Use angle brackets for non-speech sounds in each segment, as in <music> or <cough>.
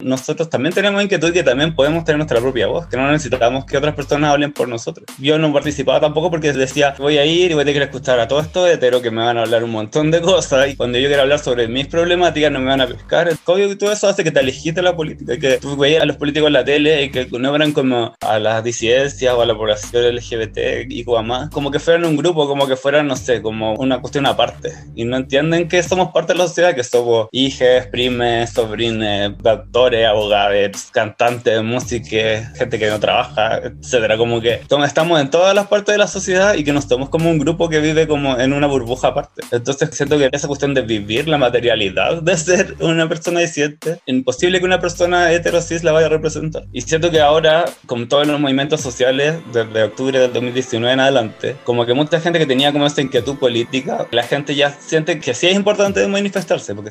nosotros también tenemos inquietud que también podemos tener nuestra propia voz, que no necesitamos que otras personas hablen por nosotros. Yo no participaba tampoco porque decía, voy a ir y voy a tener que escuchar a todo esto hetero que me van a hablar un montón de cosas y cuando yo quiero hablar sobre mis problemáticas no me van a pescar. El COVID y todo eso hace que te alejes de la política, que tú veías a los políticos en la tele y que no eran como a las disidencias o a la población LGBT y más, como que fueran un grupo, como que fueran, no sé, como una cuestión aparte. Y no entienden que somos parte de la sociedad, que somos hijas, primes, sobrines, doctores, abogados, cantantes, músicos, gente que no trabaja, etcétera. Como que estamos en todas las partes de la sociedad y que nos tomamos como un grupo que vive como en una burbuja aparte. Entonces siento que esa cuestión de vivir la materialidad de ser una persona disidente, imposible que una persona heterosis la vaya a representar. Y siento que ahora, con todos los movimientos sociales, desde octubre del 2019 en adelante, como que mucha gente que tenía como esta inquietud política, la gente ya siente que sí es importante manifestarse. Porque...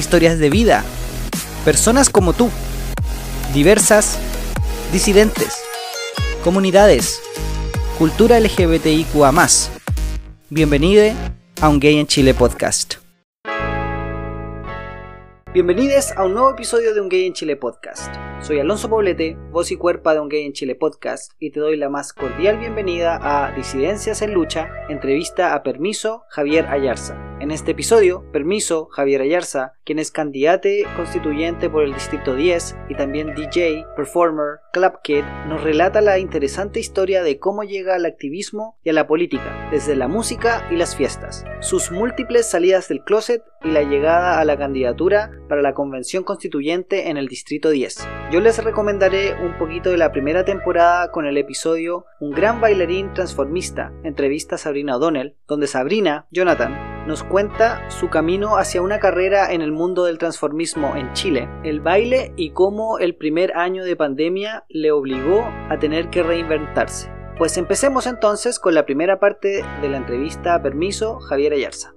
Historias de vida. Personas como tú. Diversas. Disidentes. Comunidades. Cultura LGBTIQA. Bienvenido a un Gay en Chile podcast. Bienvenidos a un nuevo episodio de Un Gay en Chile podcast. Soy Alonso Poblete, voz y cuerpa de Un Gay en Chile podcast, y te doy la más cordial bienvenida a Disidencias en Lucha, entrevista a Permiso Javier Ayarza. En este episodio, Permiso Javier Ayarza, quien es candidate constituyente por el Distrito 10 y también DJ, performer, club kid, nos relata la interesante historia de cómo llega al activismo y a la política, desde la música y las fiestas, sus múltiples salidas del closet y la llegada a la candidatura para la Convención Constituyente en el Distrito 10. Yo les recomendaré un poquito de la primera temporada con el episodio Un gran bailarín transformista, entrevista a Sabrina O'Donnell, donde Sabrina, Jonathan, nos cuenta su camino hacia una carrera en el mundo del transformismo en Chile, el baile y cómo el primer año de pandemia le obligó a tener que reinventarse. Pues empecemos entonces con la primera parte de la entrevista a Permiso Javier Ayarza.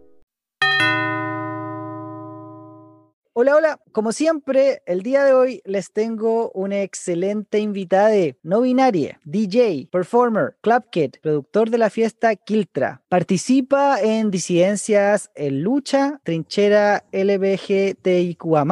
Hola, hola. Como siempre, el día de hoy les tengo una excelente invitada, no binaria, DJ, performer, club kid, productor de la fiesta Kiltra. Participa en disidencias en lucha, trinchera LBGTIQA+,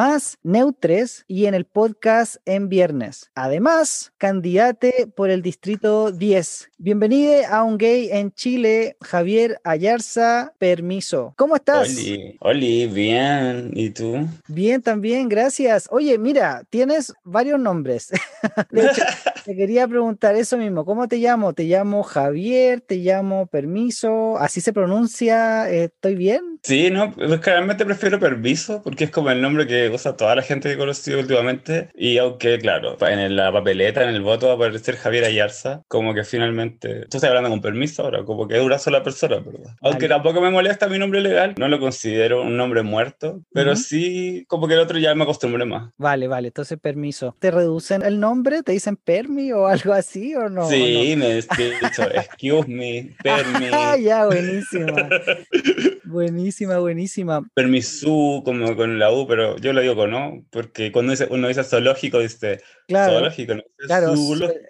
Neutres y en el podcast en viernes. Además, candidate por el distrito 10. Bienvenido a un gay en Chile, Javier Ayarza, permiso. ¿Cómo estás? Oli, Oli, bien. ¿Y tú? Bien, también, gracias. Oye, mira, tienes varios nombres. <laughs> De hecho, <laughs> te quería preguntar eso mismo. ¿Cómo te llamo? ¿Te llamo Javier? ¿Te llamo Permiso? ¿Así se pronuncia? ¿Estoy bien? Sí, no, realmente prefiero Permiso porque es como el nombre que usa toda la gente que he conocido últimamente. Y aunque, claro, en la papeleta, en el voto va a aparecer Javier Ayarza, como que finalmente. Tú estás hablando con permiso ahora, como que es una sola persona, ¿verdad? Aunque tampoco me molesta mi nombre legal, no lo considero un nombre muerto, pero sí como que el otro ya me acostumbré más. Vale, vale, entonces permiso. ¿Te reducen el nombre? ¿Te dicen permi o <laughs> algo así o no? Sí, me he dicho, <laughs> excuse me, permi. Ah, ya, buenísima. <laughs> buenísima, buenísima. Permisu, como con la U, pero yo lo digo con no, porque cuando uno dice zoológico, dice claro, zoológico, no claro,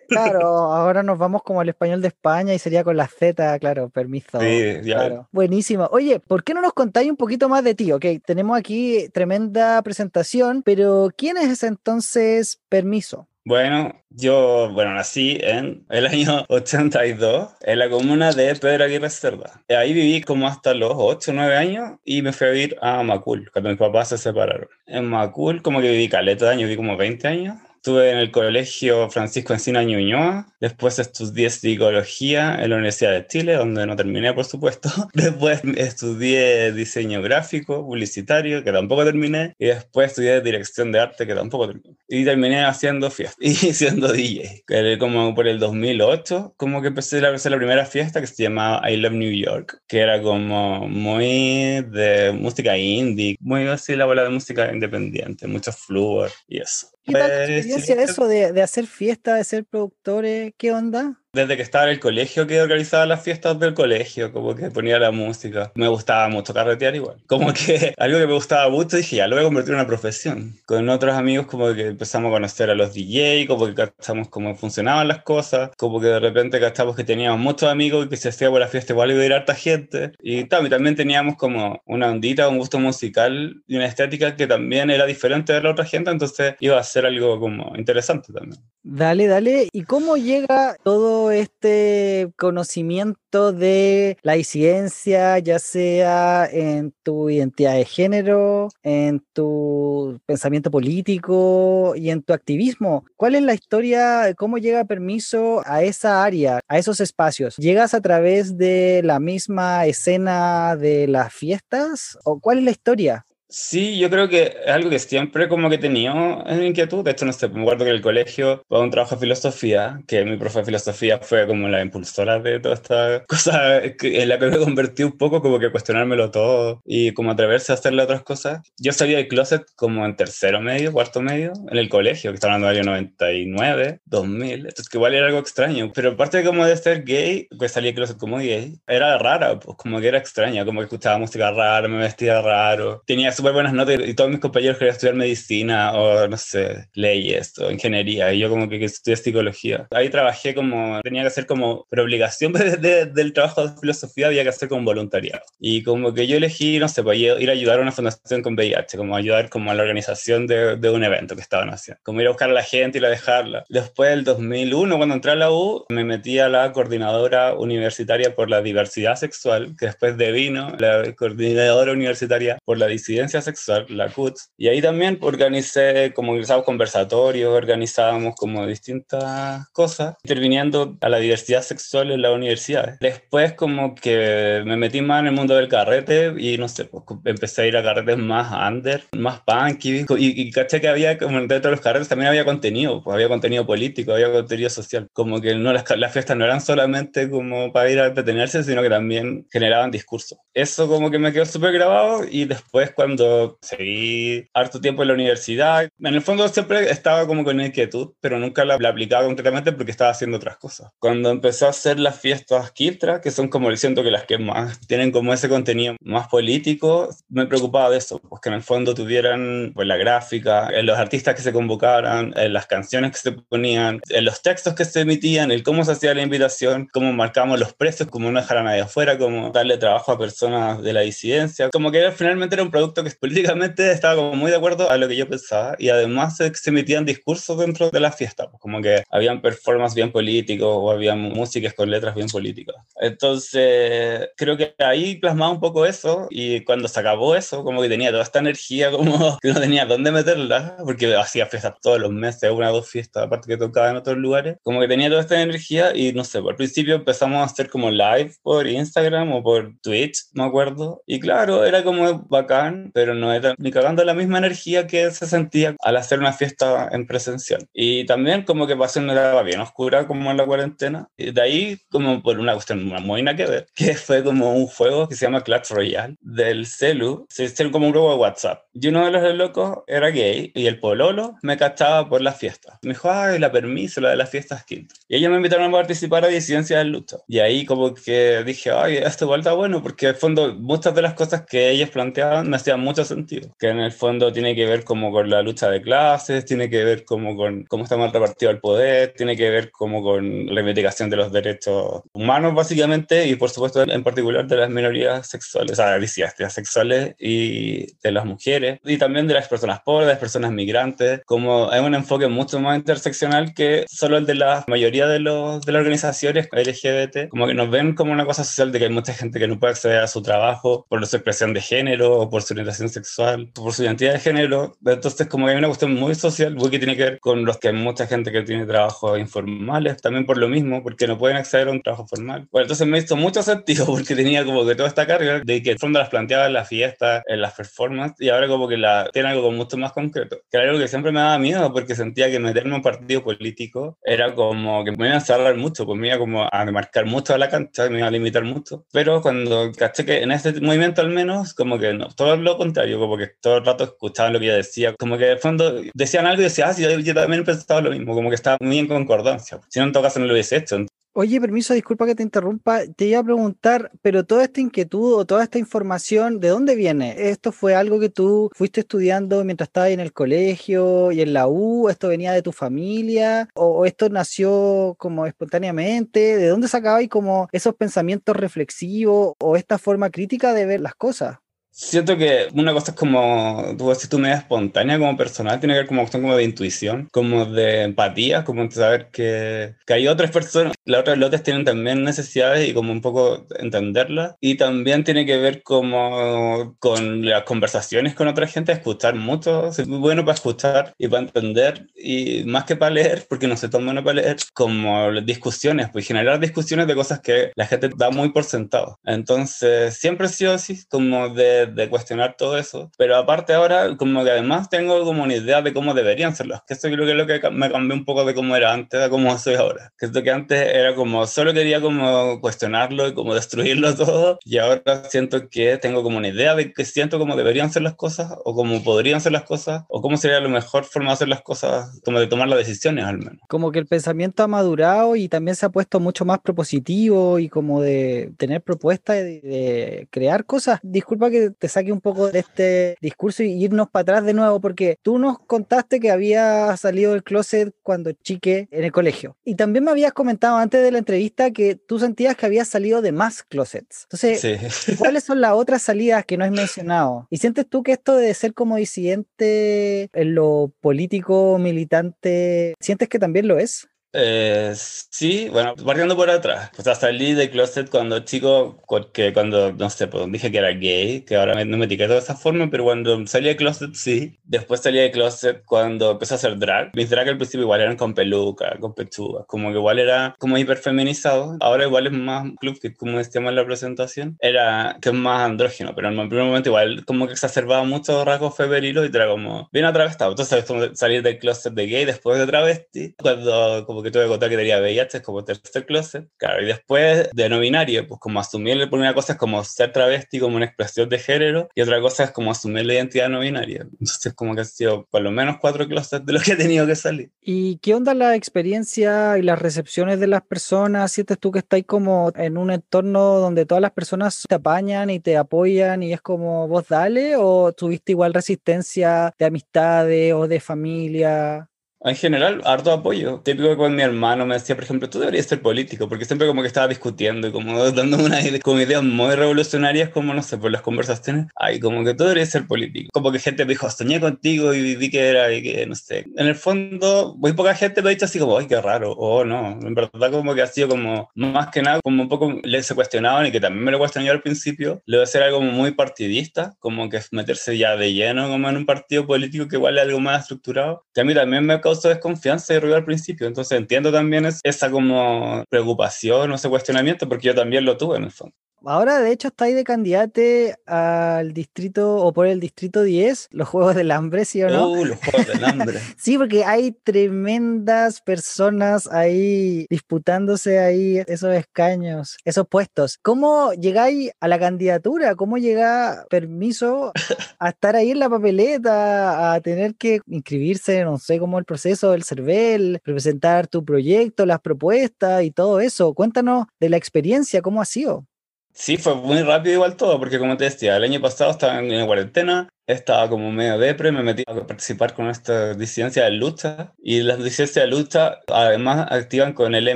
claro, ahora nos vamos como al español de España y sería con la Z, claro, permiso. Sí, ya. Claro. Buenísimo. Oye, ¿por qué no nos contáis un poquito más de ti? Ok, tenemos aquí tremenda presentación, pero ¿quién es entonces Permiso? Bueno, yo, bueno, nací en el año <laughs> 82 en la comuna de Pedro Aguirre Cerda. Ahí viví como hasta los 8 o 9 años y me fui a vivir a Macul, cuando mis papás se separaron. En Macul como que viví caleta de años, viví como 20 años Estuve en el colegio Francisco Encina Ñuñoa, después estudié psicología en la Universidad de Chile, donde no terminé, por supuesto. <laughs> Después estudié diseño gráfico, publicitario, que tampoco terminé. Y después estudié dirección de arte, que tampoco terminé. y terminé haciendo fiesta <laughs> y siendo DJ. Como por el 2008, como que empecé a hacer la primera fiesta que se llamaba I Love New York, que era como muy de música indie, muy así la bola de música independiente, muchos fluor y eso. ¿Qué tal la pues, experiencia eso de, de hacer fiesta, de ser productores? ¿Qué onda? Desde que estaba en el colegio que organizaba las fiestas del colegio, como que ponía la música. Me gustaba mucho carretear igual. <laughs> Como que algo que me gustaba mucho, dije, ya lo voy a convertir en una profesión. Con otros amigos como que empezamos a conocer a los DJ, como que cachamos cómo funcionaban las cosas, como que de repente cachamos que teníamos muchos amigos y que se hacía por la fiesta igual iba a ir harta gente. Y también teníamos como una ondita, un gusto musical y una estética que también era diferente de la otra gente, entonces iba a ser algo como interesante también. Dale, dale. ¿Y cómo llega todo este conocimiento de la disidencia, ya sea en tu identidad de género, en tu pensamiento político y en tu activismo? ¿Cuál es la historia? ¿Cómo llega permiso a esa área, a esos espacios? ¿Llegas a través de la misma escena de las fiestas? ¿O cuál es la historia? Sí, yo creo que es algo que siempre como que he tenido en inquietud. De hecho, no sé, me acuerdo que en el colegio fue un trabajo de filosofía, que mi profe de filosofía fue como la impulsora de toda esta <laughs> cosa en la que me convertí un poco, como que cuestionármelo todo y como atreverse a hacerle otras cosas. Yo salí del closet como en tercero medio, cuarto medio, en el colegio, que está hablando del año 99, 2000. Entonces, que igual era algo extraño. Pero aparte como de ser gay, que salí del closet como gay, era rara, pues como que era extraña, como que escuchaba música rara, me vestía raro. Tenía súper buenas notas y todos mis compañeros querían estudiar medicina o, no sé, leyes o ingeniería y yo como que, estudié psicología. Ahí trabajé como, tenía que hacer como, por obligación <laughs> del trabajo de filosofía había que hacer como voluntariado. Y como que yo elegí, no sé, pues ir a ayudar a una fundación con VIH, como ayudar como a la organización de, de un evento que estaban haciendo. Como ir a buscar a la gente y la dejarla. Después del 2001, cuando entré a la U, me metí a la coordinadora universitaria por la diversidad sexual, que después devino la coordinadora universitaria por la disidencia sexual, la CUTS, y ahí también organicé, como organizábamos conversatorios, organizábamos como distintas cosas, interviniendo a la diversidad sexual en la universidad. Después como que me metí más en el mundo del carrete y no sé, pues, empecé a ir a carretes más under, más punk y, y, caché que había, como dentro de los carretes también había contenido, pues había contenido político, había contenido social, como que no las, las fiestas no eran solamente como para ir a detenerse, sino que también generaban discurso. Eso como que me quedó súper grabado y después cuando seguí harto tiempo en la universidad, en el fondo siempre estaba como con inquietud, pero nunca la, aplicaba concretamente porque estaba haciendo otras cosas. Cuando empecé a hacer las fiestas Kiltra, que son como siento que las que más tienen como ese contenido más político, me preocupaba de eso, pues que en el fondo tuvieran pues la gráfica, los artistas que se convocaran, las canciones que se ponían, los textos que se emitían, el cómo se hacía la invitación, cómo marcamos los precios, cómo no dejar a nadie afuera, cómo darle trabajo a personas de la disidencia, como que finalmente era un producto que <laughs> políticamente estaba como muy de acuerdo a lo que yo pensaba y además se, emitían discursos dentro de la fiesta, pues como que habían performances bien políticos o había músicas con letras bien políticas. Entonces, creo que ahí plasmaba un poco eso y cuando se acabó eso, como que tenía toda esta energía como <laughs> que no tenía dónde meterla, porque hacía fiestas todos los meses, una o dos fiestas, aparte que tocaba en otros lugares, como que tenía toda esta energía y no sé, por principio empezamos a hacer como live por Instagram o por Twitch, me acuerdo, y claro, era como bacán, pero no era ni cagando la misma energía que se sentía al hacer una fiesta en presencial. Y también como que pasó una etapa bien oscura como en la cuarentena. Y de ahí como por una cuestión muy nada que ver, que fue como un juego que se llama Clash Royale del celu. Se hicieron como un grupo de WhatsApp. Y uno de los locos era gay y el pololo me cachaba por las fiestas. Me dijo, ay, la permiso, la de las fiestas quinto. Y ellos me invitaron a participar a Disidencia del Luto. Y ahí como que dije, ay, esto igual bueno, porque en fondo muchas de las cosas que ellos planteaban me hacían mucho sentido, que en el fondo tiene que ver como con la lucha de clases, tiene que ver como con cómo está mal repartido el poder, tiene que ver como con la reivindicación de los derechos humanos básicamente y por supuesto en particular de las minorías sexuales, o sea, sexuales y de las mujeres y también de las personas pobres, de las personas migrantes, como hay un enfoque mucho más interseccional que solo el de la mayoría de, los, de las organizaciones LGBT, como que nos ven como una cosa social de que hay mucha gente que no puede acceder su trabajo por su expresión de género, o por su orientación sexual, por su identidad de género. Entonces, como que hay una cuestión muy social, que tiene que ver con los que hay mucha gente que tiene trabajos informales, también por lo mismo, porque no pueden acceder a un trabajo formal. Bueno, entonces me hizo mucho sentido <laughs> porque tenía como que toda esta carga de que el fondo las planteaba en la fiesta, en las performances, y ahora como que la tiene algo mucho más concreto. Que era algo que siempre me daba miedo porque sentía que meterme en un partido político era como que me iba a cerrar mucho, pues me iba como a marcar mucho a la cancha, me iba a limitar mucho. Pero cuando caché que en este movimiento al menos, como que no, todo lo contrario, como que todo el rato escuchaban lo que yo decía, como que de fondo decían algo y decía, ah, sí, yo, yo también pensaba lo mismo, como que estaba muy en concordancia. Si no, en todo caso no lo hubiese hecho. Oye, permiso, disculpa que te interrumpa. Te iba a preguntar, pero toda esta inquietud o toda esta información, ¿de dónde viene? ¿Esto fue algo que tú fuiste estudiando mientras estabas en el colegio y en la U? ¿Esto venía de tu familia? ¿O, esto nació como espontáneamente? ¿De dónde sacabas como esos pensamientos reflexivos o esta forma crítica de ver las cosas? Siento que una cosa es como, tu media espontánea como personal, tiene que ver como cuestión como de intuición, como de empatía, como de saber que, que hay otras personas, las otras lotes tienen también necesidades y como un poco entenderlas. Y también tiene que ver como con las conversaciones con otra gente, escuchar mucho, es muy bueno para escuchar y para entender, y más que para leer, porque no sé tan bueno para leer, como discusiones, pues generar discusiones de cosas que la gente da muy por sentado. Entonces, siempre he sido así, como de de, cuestionar todo eso. Pero aparte ahora, como que además tengo como una idea de cómo deberían ser las que eso creo que es lo que me cambió un poco de cómo era antes a cómo soy ahora. Que esto que antes era como, solo quería como cuestionarlo y como destruirlo <laughs> todo. Y ahora siento que tengo como una idea de que siento cómo deberían ser las cosas o cómo podrían ser las cosas o cómo sería la mejor forma de hacer las cosas, como de tomar las decisiones al menos. Como que el pensamiento ha madurado y también se ha puesto mucho más propositivo y como de tener propuestas de, de crear cosas. Disculpa que te saque un poco de este discurso y irnos para atrás de nuevo, porque tú nos contaste que había salido del closet cuando chique en el colegio. Y también me habías comentado antes de la entrevista que tú sentías que habías salido de más closets. Entonces, ¿cuáles son las otras salidas que no has mencionado? ¿Y sientes tú que esto de ser como disidente en lo político, militante, sientes que también lo es? Eh, sí, bueno, partiendo por atrás. O sea, salí de closet cuando chico, que cuando, no sé, pues dije que era gay, que ahora no me etiqueto de esa forma, pero cuando salí de closet sí. Después salí de closet cuando empecé a hacer drag. Mis drag al principio igual eran con peluca, con pechuga, como que igual era como hiperfeminizado. Ahora igual es más club fit, como decíamos en la presentación. Era que es más andrógeno, pero en el primer momento igual como que exacerbaba mucho rasgos femeninos y era como bien atravesado. Entonces salir del closet de gay después de travesti, cuando como que tuve que contar que tenía VIH como tercer closet. Claro, y después de no binario, pues como asumirle por una cosa es como ser travesti como una expresión de género y otra cosa es como asumir la identidad no binaria. Entonces como que ha sido por lo menos cuatro closets de los que he tenido que salir. ¿Y qué onda la experiencia y las recepciones de las personas? ¿Sientes tú que estáis como en un entorno donde todas las personas te apañan y te apoyan y es como vos dale? ¿O tuviste igual resistencia de amistades o de familia? En general, harto apoyo. Típico con mi hermano me decía, por ejemplo, tú deberías ser político, porque siempre como que estaba discutiendo y como <laughs> dando una como ideas muy revolucionarias, como no sé, por las conversaciones. Ay, como que tú deberías ser político. Como que gente me dijo, soñé contigo y vi que era y que no sé. En el fondo, muy poca gente me ha dicho así como, ay, qué raro. O no. En verdad, como que ha sido como, más que nada, como un poco le se cuestionaban y que también me lo cuestioné al principio, voy a ser algo muy partidista, como que meterse ya de lleno como en un partido político que igual es algo más estructurado. Que a mí también me causó desconfianza y ruido al principio. Entonces entiendo también esa como preocupación o ese cuestionamiento porque yo también lo tuve en el fondo. Ahora, de hecho, está ahí de candidate al distrito o por el distrito 10, los Juegos del Hambre, ¿sí o no? Uh, los Juegos del Hambre. <laughs> sí, porque hay tremendas personas ahí disputándose ahí esos escaños, esos puestos. ¿Cómo llegáis a la candidatura? ¿Cómo llega permiso a estar ahí en la papeleta, a tener que inscribirse, no sé cómo el proceso del CERVEL, presentar tu proyecto, las propuestas y todo eso? Cuéntanos de la experiencia, ¿cómo ha sido? Sí, fue muy rápido igual todo, porque como te decía, el año pasado estaba en cuarentena, estaba como medio depre, me metí a participar con esta disidencia de lucha y las disidencias de lucha además activan con el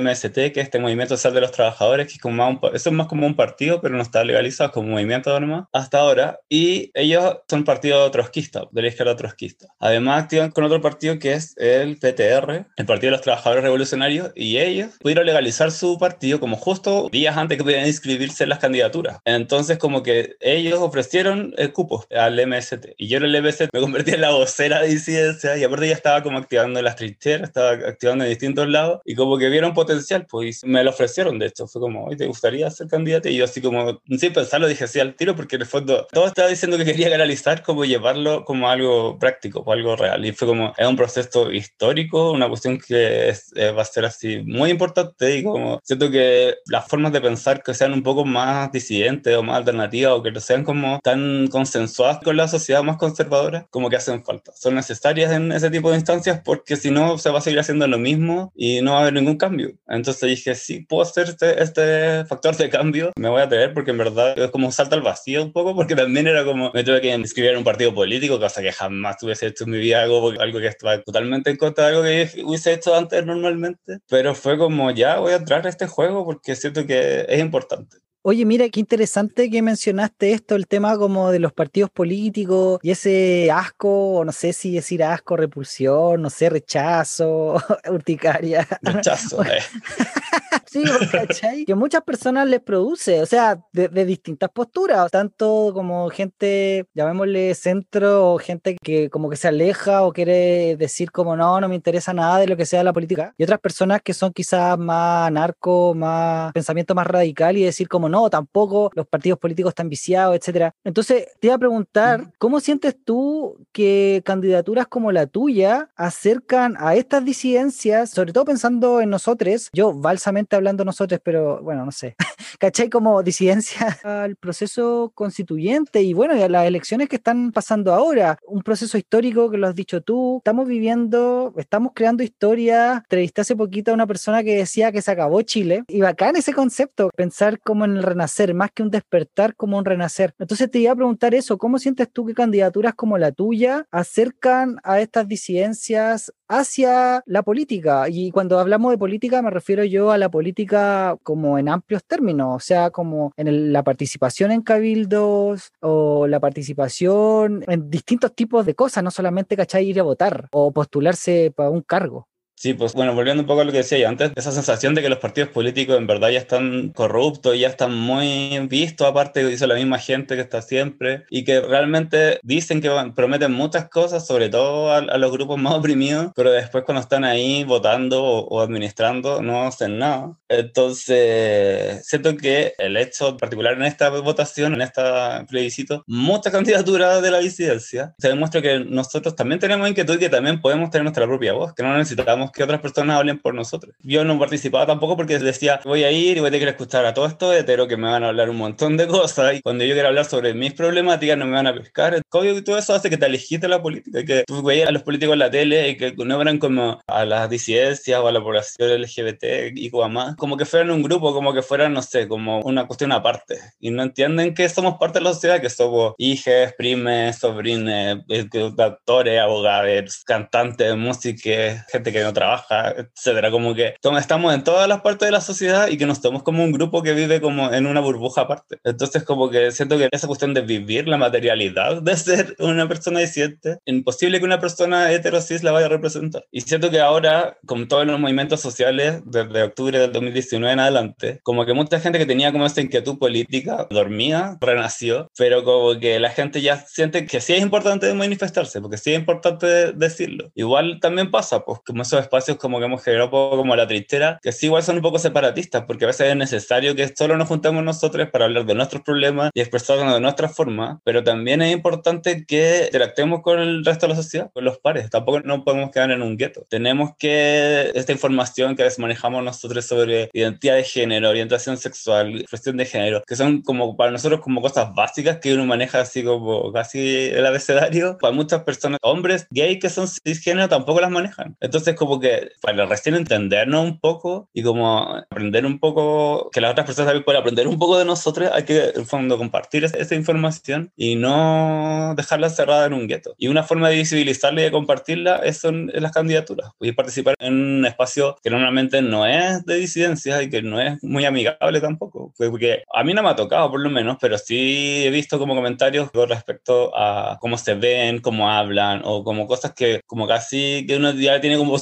MST, que es este Movimiento Social de los Trabajadores, que es como más eso es más como un partido, pero no está legalizado como movimiento nomás hasta ahora y ellos son partido trotskista, de la izquierda trotskista. Además activan con otro partido que es el PTR, el Partido de los Trabajadores Revolucionarios y ellos pudieron legalizar su partido como justo días antes que pudieran inscribirse en las candidaturas. Entonces como que ellos ofrecieron el cupo al MST y yo en el MST me convertí en la vocera de disidencia y aparte ya estaba como activando las trincheras, estaba activando en distintos lados y como que vieron potencial, pues me lo ofrecieron de hecho, fue como, ¿te gustaría ser candidato? Y yo así como, sin pensarlo, dije sí al tiro porque en el fondo todo estaba diciendo que quería canalizar como llevarlo como algo práctico, o algo real y fue como, es un proceso histórico, una cuestión que eh, va a ser así muy importante y como siento que las formas de pensar que sean un poco más disidentes o más alternativas o que no sean como tan consensuadas con la sociedad más conservadora, como que hacen falta. Son necesarias en ese tipo de instancias porque si no se va a seguir haciendo lo mismo y no va a haber ningún cambio. Entonces dije, sí, puedo hacer este, este factor de cambio, me voy a atrever porque en verdad es como salta al vacío un poco porque también era como, me tuve que inscribir en un partido político, cosa que jamás hubiese hecho en mi vida, algo, algo que estaba totalmente en contra de algo que hubiese hecho antes normalmente, pero fue como, ya voy a entrar a este juego porque siento que es importante. Oye, mira, qué interesante que mencionaste esto, el tema como de los partidos políticos y ese asco, no sé si decir asco, repulsión, no sé, rechazo, <laughs> urticaria. Rechazo, eh. <laughs> sí, ¿cachai? Que muchas personas les produce, o sea, de, distintas posturas, tanto como gente, llamémosle centro, o gente que como que se aleja o quiere decir como no, no me interesa nada de lo que sea la política, y otras personas que son quizás más narco, más pensamiento más radical y decir como no, tampoco los partidos políticos están viciados, etcétera. Entonces, te iba a preguntar, ¿cómo sientes tú que candidaturas como la tuya acercan a estas disidencias, sobre todo pensando en nosotros, yo balsamente hablando nosotros, pero bueno, no sé, <laughs> ¿cachai? Como disidencia al proceso constituyente y bueno, y a las elecciones que están pasando ahora, un proceso histórico que lo has dicho tú, estamos viviendo, estamos creando historia, entrevisté hace poquito a una persona que decía que se acabó Chile. Y bacán ese concepto, pensar como en el renacer, más que un despertar como un renacer. Entonces te iba a preguntar eso, ¿cómo sientes tú que candidaturas como la tuya acercan a estas disidencias hacia la política? Y cuando hablamos de política me refiero yo a la política como en amplios términos, o sea, como en la participación en cabildos o la participación en distintos tipos de cosas, no solamente, ¿cachai? Ir a votar o postularse para un cargo. Sí, pues bueno, volviendo un poco a lo que decía yo antes, esa sensación de que los partidos políticos en verdad ya están corruptos, ya están muy vistos, aparte que dice la misma gente que está siempre, y que realmente dicen que prometen muchas cosas, sobre todo a, los grupos más <laughs> oprimidos, pero después cuando están ahí votando o, administrando no hacen nada. Entonces, siento que el hecho particular en esta votación, en este plebiscito, muchas candidaturas de la disidencia, se demuestra que nosotros también tenemos inquietud y que también podemos tener nuestra propia voz, que no necesitamos que otras personas hablen por nosotros. Yo no participaba tampoco porque decía, voy a ir y voy a tener que escuchar a todos estos heteros que me van a hablar un montón de cosas y cuando yo quiero hablar sobre mis problemáticas no me van a pescar. Obvio todo eso hace que te alejes de la política, que tú veías a los políticos en la tele y que no eran como a las disidencias o a la población LGBT y más, como que fueran un grupo, como que fueran, no sé, como una cuestión aparte. Y no entienden que somos parte de la sociedad, que somos hijas, primes, sobrines, eh, actores, abogados, cantantes, músicos, gente que no trabaja, etcétera. Como que estamos en todas las partes de la sociedad y que nos tomamos como un grupo que vive como en una burbuja aparte. Entonces, como que siento que esa cuestión de vivir la materialidad de ser una persona disidente, imposible que una persona heterosis la vaya a representar. Y siento que ahora, con todos los movimientos sociales, desde octubre del 2019 en adelante, como que mucha gente que tenía como esta inquietud política dormía, renació, pero como que la gente ya siente que sí es importante manifestarse, porque sí es importante decirlo. Igual también pasa, pues, como eso espacios como que hemos generado un poco como la tristera, que sí igual son un poco separatistas, porque a veces es necesario que solo nos juntemos nosotros para hablar de nuestros problemas y expresarnos de nuestra forma, pero también es importante que interactuemos con el resto de la sociedad, con los pares. Tampoco no podemos quedar en un gueto. Tenemos que esta información que a veces manejamos nosotros sobre identidad de género, orientación sexual, expresión de género, que son como para nosotros como cosas básicas que uno maneja así como casi el abecedario, para muchas personas, hombres gay que son cisgénero tampoco las manejan. Entonces como que para recién entendernos un poco y como aprender un poco, que las otras personas también puedan aprender un poco de nosotros, hay que en fondo compartir esa información y no dejarla cerrada en un gueto. Y una forma de visibilizarla y de compartirla es son las candidaturas. Y participar en un espacio que normalmente no es de disidencia y que no es muy amigable tampoco. Porque a mí no me ha tocado por lo menos, pero sí he visto como comentarios con respecto a cómo se ven, cómo hablan o como cosas que como casi que uno ya tiene como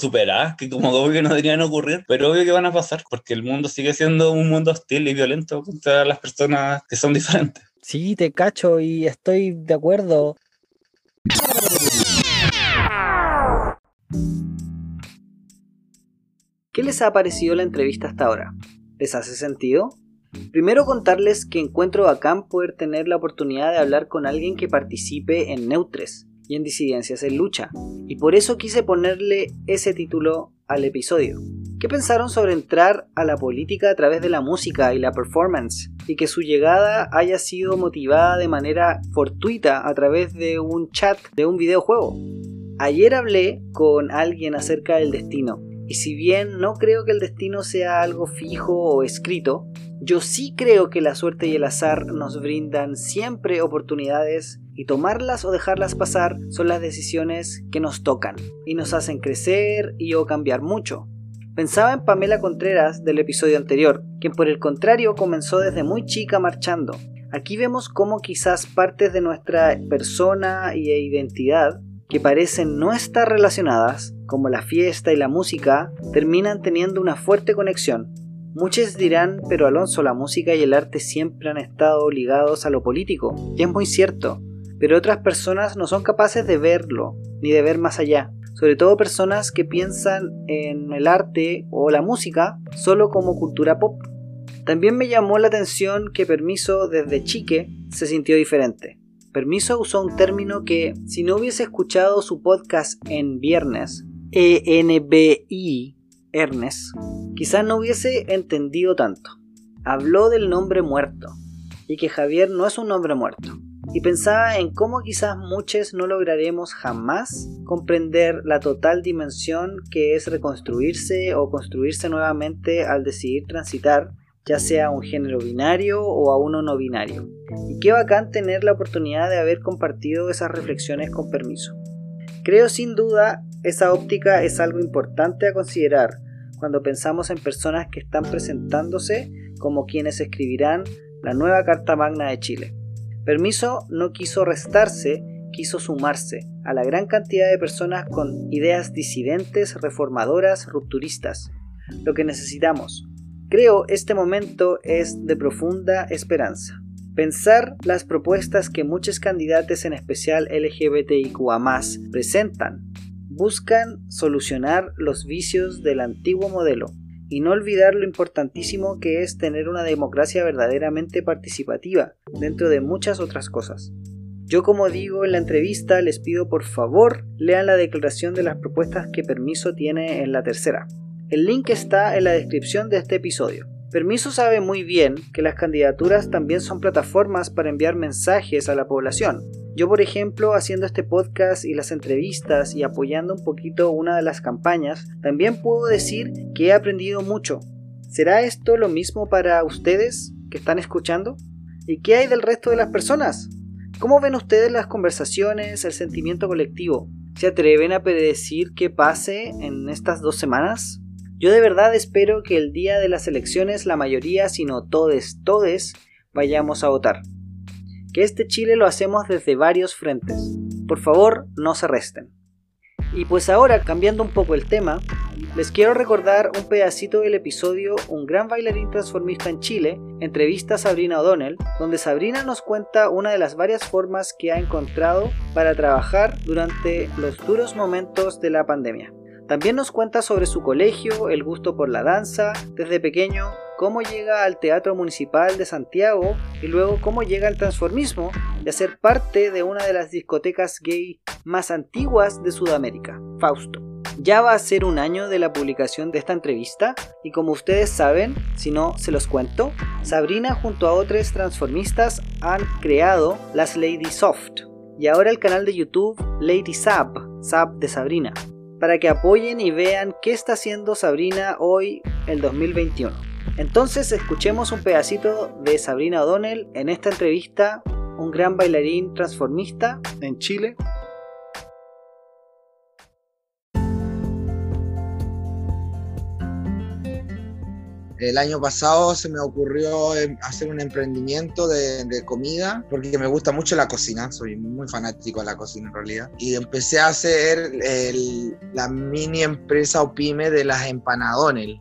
que como obvio que no deberían ocurrir, pero obvio que van a pasar porque el mundo sigue siendo un mundo hostil y violento contra las personas que son diferentes. Sí, te cacho y estoy de acuerdo. ¿Qué les ha parecido la entrevista hasta ahora? ¿Les hace sentido? Primero contarles que encuentro bacán poder tener la oportunidad de hablar con alguien que participe en Neutres y en Disidencias en Lucha, y por eso quise ponerle ese título al episodio. ¿Qué pensaron sobre entrar a la política a través de la música y la performance? Y que su llegada haya sido motivada de manera fortuita a través de un chat de un videojuego. Ayer hablé con alguien acerca del destino, y si bien no creo que el destino sea algo fijo o escrito, yo sí creo que la suerte y el azar nos brindan siempre oportunidades y tomarlas o dejarlas pasar son las decisiones que nos tocan y nos hacen crecer y o cambiar mucho. Pensaba en Pamela Contreras del episodio anterior, quien por el contrario comenzó desde muy chica marchando. Aquí vemos cómo quizás partes de nuestra persona y identidad que parecen no estar relacionadas, como la fiesta y la música, terminan teniendo una fuerte conexión. Muchos dirán, pero Alonso, la música y el arte siempre han estado ligados a lo político, y es muy cierto, pero otras personas no son capaces de verlo, ni de ver más allá sobre todo personas que piensan en el arte o la música solo como cultura pop. También me llamó la atención que Permiso desde chique se sintió diferente. Permiso usó un término que, si no hubiese escuchado su podcast en viernes, ENBI, Ernest, quizás no hubiese entendido tanto. Habló del nombre muerto, y que Javier no es un nombre muerto, y pensaba en cómo quizás muchos no lograremos jamás comprender la total dimensión que es reconstruirse o construirse nuevamente al decidir transitar ya sea a un género binario o a uno no binario. Y qué bacán tener la oportunidad de haber compartido esas reflexiones con permiso. Creo sin duda esa óptica es algo importante a considerar cuando pensamos en personas que están presentándose como quienes escribirán la nueva Carta Magna de Chile. Permiso no quiso restarse, quiso sumarse a la gran cantidad de personas con ideas disidentes, reformadoras, rupturistas. Lo que necesitamos. Creo este momento es de profunda esperanza. Pensar las propuestas que muchos candidatos, en especial LGBTIQA, presentan, buscan solucionar los vicios del antiguo modelo, y no olvidar lo importantísimo que es tener una democracia verdaderamente participativa, dentro de muchas otras cosas. Yo como digo en la entrevista les pido por favor lean la declaración de las propuestas que Permiso tiene en la tercera. El link está en la descripción de este episodio. Permiso sabe muy bien que las candidaturas también son plataformas para enviar mensajes a la población. Yo, por ejemplo, haciendo este podcast y las entrevistas y apoyando un poquito una de las campañas, también puedo decir que he aprendido mucho. ¿Será esto lo mismo para ustedes que están escuchando? ¿Y qué hay del resto de las personas? ¿Cómo ven ustedes las conversaciones, el sentimiento colectivo? ¿Se atreven a predecir qué pase en estas dos semanas? Yo de verdad espero que el día de las elecciones la mayoría, sino todes, todes, vayamos a votar. Que este Chile lo hacemos desde varios frentes. Por favor, no se resten. Y pues ahora, cambiando un poco el tema, les quiero recordar un pedacito del episodio Un gran bailarín transformista en Chile, entrevista a Sabrina O'Donnell, donde Sabrina nos cuenta una de las varias formas que ha encontrado para trabajar durante los duros momentos de la pandemia. También nos cuenta sobre su colegio, el gusto por la danza, desde pequeño, cómo llega al Teatro Municipal de Santiago y luego cómo llega al transformismo a ser parte de una de las discotecas gay más antiguas de Sudamérica, Fausto. Ya va a ser un año de la publicación de esta entrevista y como ustedes saben, si no se los cuento, Sabrina junto a otros transformistas han creado las Lady Soft y ahora el canal de YouTube Lady Sab, Sab de Sabrina para que apoyen y vean qué está haciendo Sabrina hoy, el 2021. Entonces escuchemos un pedacito de Sabrina O'Donnell en esta entrevista, un gran bailarín transformista en Chile, El año pasado se me ocurrió em, hacer un emprendimiento de, comida porque me gusta mucho la cocina, soy muy fanático de la cocina en realidad. Y empecé a hacer la mini empresa o pyme de las empanadas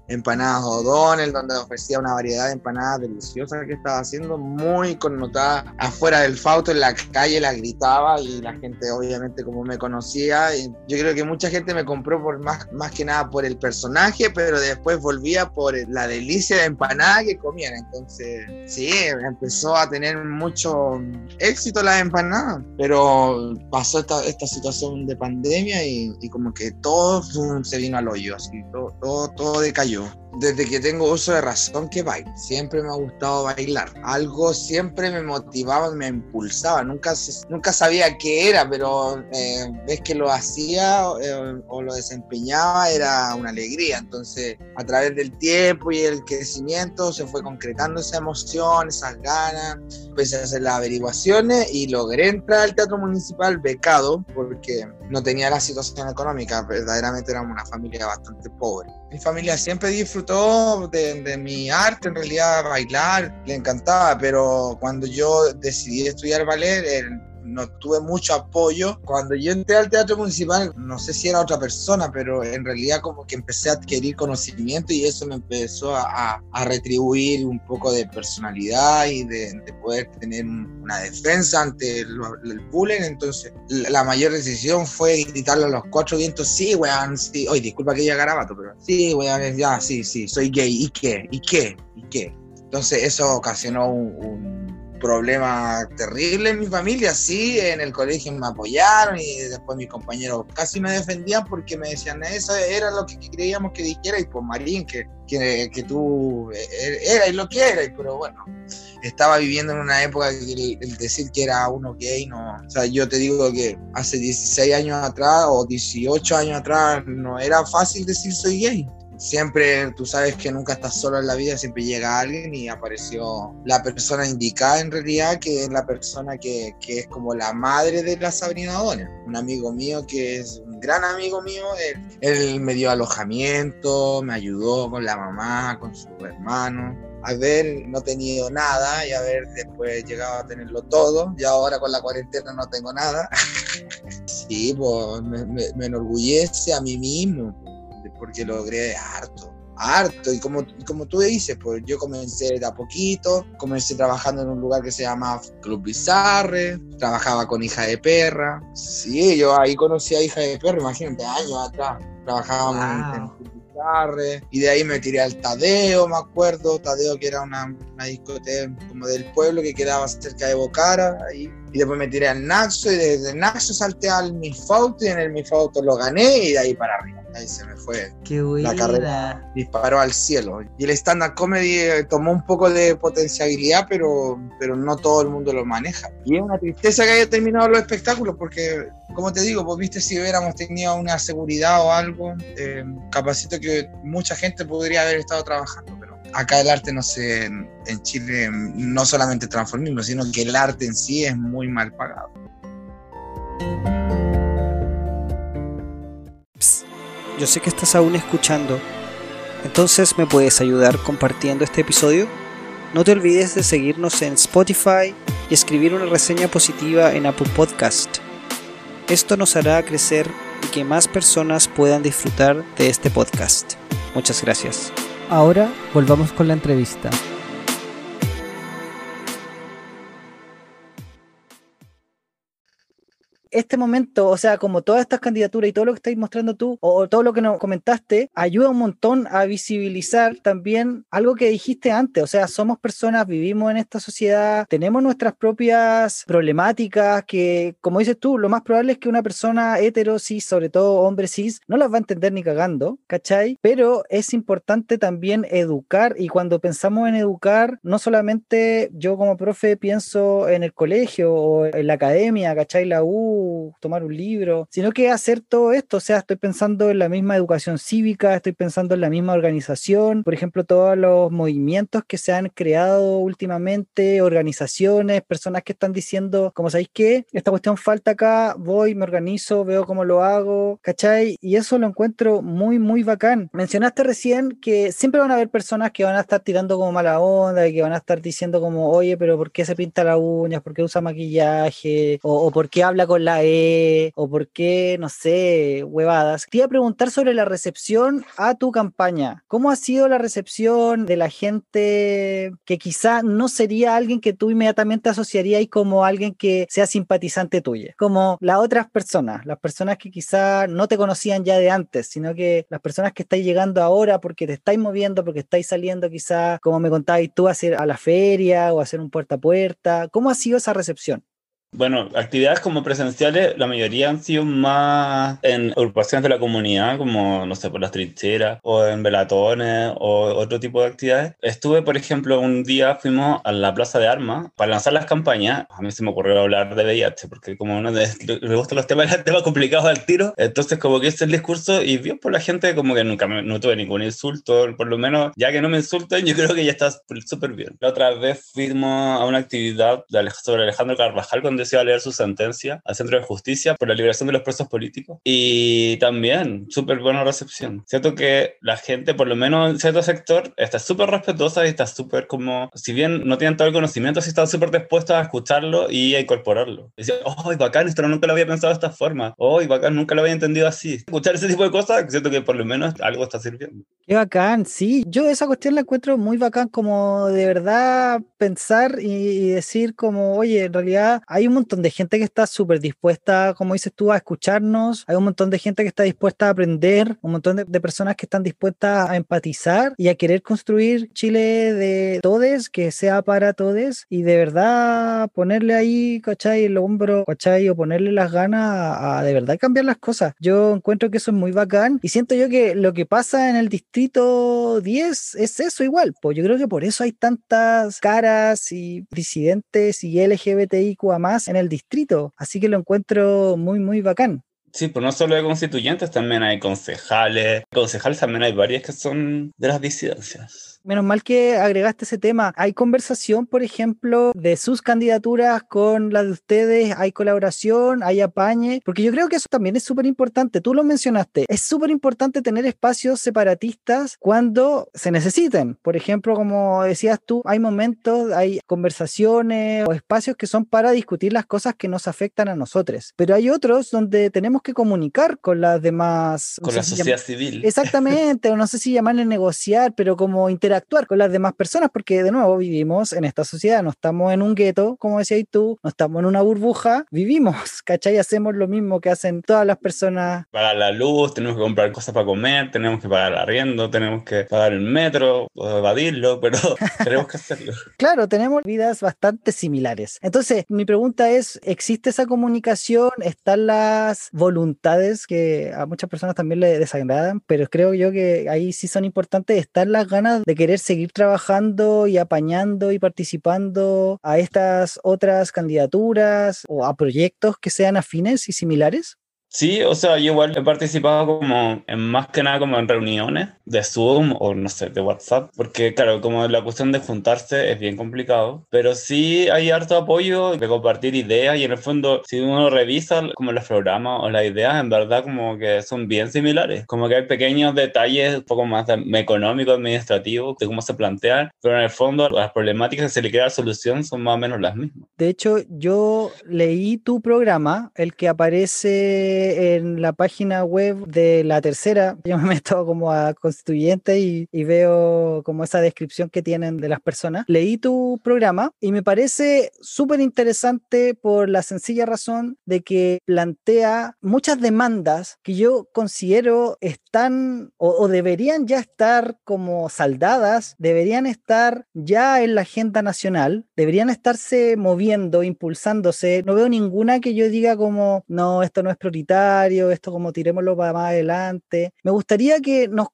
Empanadas O'Donnell, donde ofrecía una variedad de empanadas deliciosas que estaba haciendo, muy connotada afuera del Fauto, en la calle la gritaba y la gente obviamente como me conocía. yo creo que mucha gente me compró por más, más que nada por el personaje, pero después volvía por la delicia de empanada que comían. Entonces, sí, empezó a tener mucho éxito la empanada, pero pasó esta, esta situación de pandemia y, como que todo se vino al hoyo, así, todo, todo decayó desde que tengo uso de razón que bailo. Siempre me ha gustado bailar. Algo siempre me motivaba, me impulsaba. Nunca, sabía qué era, pero eh, ves que lo hacía eh, o lo desempeñaba era una alegría. Entonces, a través del tiempo y el crecimiento se fue concretando esa emoción, esas ganas. Empecé a hacer las averiguaciones y logré entrar al Teatro Municipal becado porque no tenía la situación económica. Verdaderamente éramos una familia bastante pobre. Mi familia siempre disfrutó de, mi arte, en realidad bailar, le encantaba, pero cuando yo decidí estudiar ballet, no tuve mucho apoyo. Cuando yo entré al teatro municipal, no sé si era otra persona, pero en realidad como que empecé a adquirir conocimiento y eso me empezó a, retribuir un poco de personalidad y de, poder tener una defensa ante el, bullying. Entonces, la, mayor decisión fue gritarle a los cuatro vientos, sí, weón, sí. Oye, disculpa que ya garabato, pero sí, weón, ya, sí, sí, soy gay. ¿Y qué? ¿Y qué? ¿Y qué? Entonces, eso ocasionó un problema terrible en mi familia, sí, en el colegio me apoyaron y después mis compañeros casi me defendían porque me decían, eso era lo que creíamos que dijera y pues Marín, que, que, que tú er, eras y lo que eras, pero bueno, estaba viviendo en una época que el, decir que era uno gay, no, o sea, yo te digo que hace 16 años atrás o 18 años atrás no era fácil decir soy gay siempre tú sabes que nunca estás solo en la vida, siempre llega alguien y apareció la persona indicada en realidad, que es la persona que, que es como la madre de la Sabrina. Un amigo mío que es un gran amigo mío, él, él, me dio alojamiento, me ayudó con la mamá, con su hermano. Haber no tenido nada y haber después llegado a tenerlo todo, y ahora con la cuarentena no tengo nada. <laughs> sí, pues me enorgullece a mí mismo porque logré harto, harto. Y como, como tú dices, pues yo comencé de a poquito, comencé trabajando en un lugar que se llama Club Bizarre, trabajaba con Hija de Perra. Sí, yo ahí conocí a Hija de Perra, imagínate, años atrás. Trabajábamos en, Club Bizarre, y de ahí me tiré al Tadeo, me acuerdo, Tadeo que era una, una discoteca como del pueblo que quedaba cerca de Bocara, ahí y después me tiré al Naxo y desde Naxo salté al Mifauto y en el Mifauto lo gané y de ahí para arriba. Ahí se me fue. la carrera disparó al cielo. Y el stand-up comedy eh, tomó un poco de potencialidad, pero, pero no todo el mundo lo maneja. Y es una tristeza que haya terminado los espectáculos, porque, como te digo, pues viste, si hubiéramos tenido una seguridad o algo, eh, capacito que mucha gente podría haber estado trabajando acá el arte no sé, en Chile no solamente transformismo, sino que el arte en sí es muy mal pagado. yo sé que estás aún escuchando, entonces me puedes ayudar compartiendo este episodio. No te olvides de seguirnos en Spotify y escribir una reseña positiva en Apple Podcast. Esto nos hará crecer y que más personas puedan disfrutar de este podcast. Muchas gracias. Ahora volvamos con la entrevista. Este momento, o sea, como todas estas candidaturas y todo lo que estáis mostrando tú, o, todo lo que nos comentaste, ayuda un montón a visibilizar también algo que dijiste antes, o sea, somos personas, vivimos en esta sociedad, tenemos nuestras propias problemáticas que, como dices tú, lo más probable es que una persona hetero, cis, sobre todo hombre cis, no las va a entender ni cagando, ¿cachai? Pero es importante también educar y cuando pensamos en educar, no solamente yo como profe pienso en el colegio o en la academia, ¿cachai? La U Tomar un libro, sino que hacer todo esto. O sea, estoy pensando en la misma educación cívica, estoy pensando en la misma organización, por ejemplo, todos los movimientos que se han creado últimamente, organizaciones, personas que están diciendo, como sabéis que esta cuestión falta acá, voy, me organizo, veo cómo lo hago, ¿cachai? Y eso lo encuentro muy, muy bacán. Mencionaste recién que siempre van a haber personas que van a estar tirando como mala onda y que van a estar diciendo como, oye, pero ¿por qué se pinta las uñas? ¿Por qué usa maquillaje? O, o ¿por qué habla con la E? ¿O por qué, no sé, huevadas? Te iba a preguntar sobre la recepción a tu campaña. ¿Cómo ha sido la recepción de la gente que quizá no sería alguien que tú inmediatamente asociarías como alguien que sea simpatizante tuya? Como las otras personas, las personas que quizá no te conocían ya de antes, sino que las personas que estáis llegando ahora porque te estáis moviendo, porque estáis saliendo quizá, como me contabas tú, a, hacer a la feria o hacer un puerta a puerta. ¿Cómo ha sido esa recepción? Bueno, actividades como presenciales, la mayoría han sido más en agrupaciones de la comunidad, como, no sé, por las trincheras, o en velatones, o otro tipo de actividades. Estuve, por ejemplo, un día fuimos a la Plaza de Armas para lanzar las campañas. A mí se me ocurrió hablar de VIH, porque como uno de, <laughs> gustan los temas, <laughs> temas complicados al tiro, entonces como que hice el discurso y bien por la gente como que nunca me, no tuve ningún insulto, por lo menos ya que no me insulten, <laughs> yo creo que ya está súper bien. La otra vez fuimos a una actividad de sobre Alejandro Carvajal con se iba a leer su sentencia al Centro de Justicia por la liberación de los presos políticos. Y también, súper buena recepción. Siento que la gente, por lo menos en cierto sector, está súper respetuosa y está súper como, si bien no tienen todo el conocimiento, sí están súper dispuestos a escucharlo y a incorporarlo. Decir, oh, bacán, esto nunca lo había pensado de esta forma. Oh, bacán, nunca lo había entendido así. Escuchar ese tipo de cosas, siento que por lo menos algo está sirviendo. Qué bacán, sí. Yo esa cuestión la encuentro muy bacán, como de verdad pensar y, y decir como, oye, en realidad hay un montón de gente que está súper dispuesta, como dices tú, a escucharnos. Hay un montón de gente que está dispuesta a aprender, un montón de, de personas que están dispuestas a empatizar y a querer construir Chile de todes, que sea para todes y de verdad ponerle ahí, ¿cachai? El hombro, ¿cachai? O ponerle las ganas a, a de verdad cambiar las cosas. Yo encuentro que eso es muy bacán y siento yo que lo que pasa en el distrito 10 es eso igual, pues yo creo que por eso hay tantas caras y disidentes y LGBTIQ más en el distrito, así que lo encuentro muy, muy bacán. Sí, pues no solo hay constituyentes, también hay concejales. Concejales también hay varias que son de las disidencias. Menos mal que agregaste ese tema. Hay conversación, por ejemplo, de sus candidaturas con las de ustedes, hay colaboración, hay apañe, porque yo creo que eso también es súper importante. Tú lo mencionaste, es súper importante tener espacios separatistas cuando se necesiten. Por ejemplo, como decías tú, hay momentos, hay conversaciones o espacios que son para discutir las cosas que nos afectan a nosotros, pero hay otros donde tenemos que comunicar con las demás. Con no la sociedad civil. Exactamente, o no sé si llamarle negociar, pero como interactuar con las demás personas, porque de nuevo vivimos en esta sociedad, no estamos en un gueto, como decías tú, no estamos en una burbuja, vivimos, <laughs> ¿cachai? Hacemos lo mismo que hacen todas las personas. Pagar la luz, tenemos que comprar cosas para comer, tenemos que pagar el arriendo, tenemos que pagar el metro o evadirlo, <laughs> pero tenemos que hacerlo. Claro, tenemos vidas bastante similares. Entonces, mi pregunta es, ¿existe esa comunicación? ¿Están las voluntades que a muchas personas también le desagradan? Pero creo yo que ahí sí son importantes, están las ganas de querer seguir trabajando y apañando y participando a estas otras candidaturas o a proyectos que sean afines y similares? Sí, o sea, yo igual he participado como en más que nada como en reuniones de Zoom o no sé, de WhatsApp, porque claro, como la cuestión de juntarse es bien complicado, pero sí hay harto apoyo de compartir ideas y en el fondo si uno revisa como los programas o las ideas, en verdad como que son bien similares, como que hay pequeños detalles un poco más económicos, administrativos, de cómo se plantean, pero en el fondo las problemáticas que se le queda solución son más o menos las mismas. De hecho, yo leí tu programa, el que aparece en la página web de la tercera. <laughs> Yo me meto como a constituyente y, y veo como esa descripción que tienen de las personas. Leí tu programa y me parece súper interesante por la sencilla razón de que plantea muchas demandas que yo considero están o, o deberían ya estar como saldadas, deberían estar ya en la agenda nacional, deberían estarse moviendo, impulsándose. No veo ninguna que yo diga como, no, esto no es prioritario, esto como tirémoslo para más adelante. Me gustaría que nos